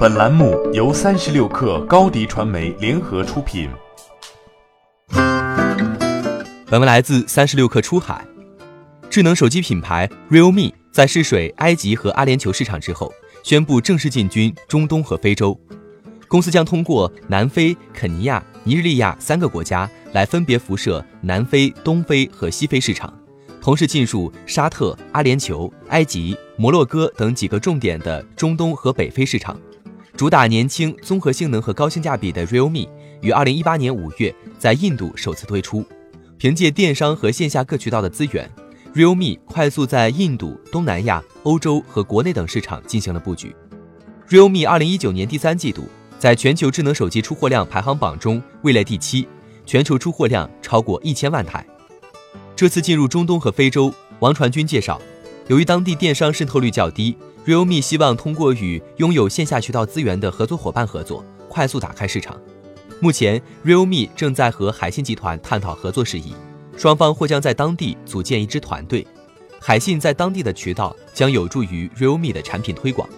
本栏目由三十六氪高低传媒联合出品。本文来自三十六氪出海。智能手机品牌 Realme 在试水埃及和阿联酋市场之后，宣布正式进军中东和非洲。公司将通过南非、肯尼亚、尼日利亚三个国家来分别辐射南非、东非和西非市场。同时进入沙特、阿联酋、埃及、摩洛哥等几个重点的中东和北非市场，主打年轻、综合性能和高性价比的 Realme 于二零一八年五月在印度首次推出。凭借电商和线下各渠道的资源，Realme 快速在印度、东南亚、欧洲和国内等市场进行了布局。Realme 二零一九年第三季度在全球智能手机出货量排行榜中位列第七，全球出货量超过一千万台。这次进入中东和非洲，王传君介绍，由于当地电商渗透率较低，Realme 希望通过与拥有线下渠道资源的合作伙伴合作，快速打开市场。目前，Realme 正在和海信集团探讨合作事宜，双方或将在当地组建一支团队。海信在当地的渠道将有助于 Realme 的产品推广。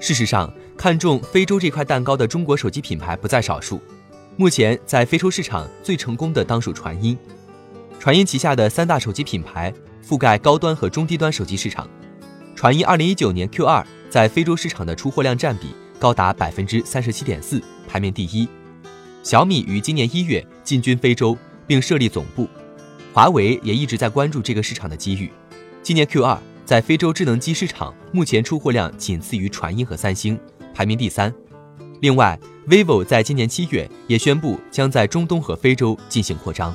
事实上，看中非洲这块蛋糕的中国手机品牌不在少数，目前在非洲市场最成功的当属传音。传音旗下的三大手机品牌覆盖高端和中低端手机市场。传音二零一九年 Q 二在非洲市场的出货量占比高达百分之三十七点四，排名第一。小米于今年一月进军非洲并设立总部，华为也一直在关注这个市场的机遇。今年 Q 二在非洲智能机市场目前出货量仅次于传音和三星，排名第三。另外，vivo 在今年七月也宣布将在中东和非洲进行扩张。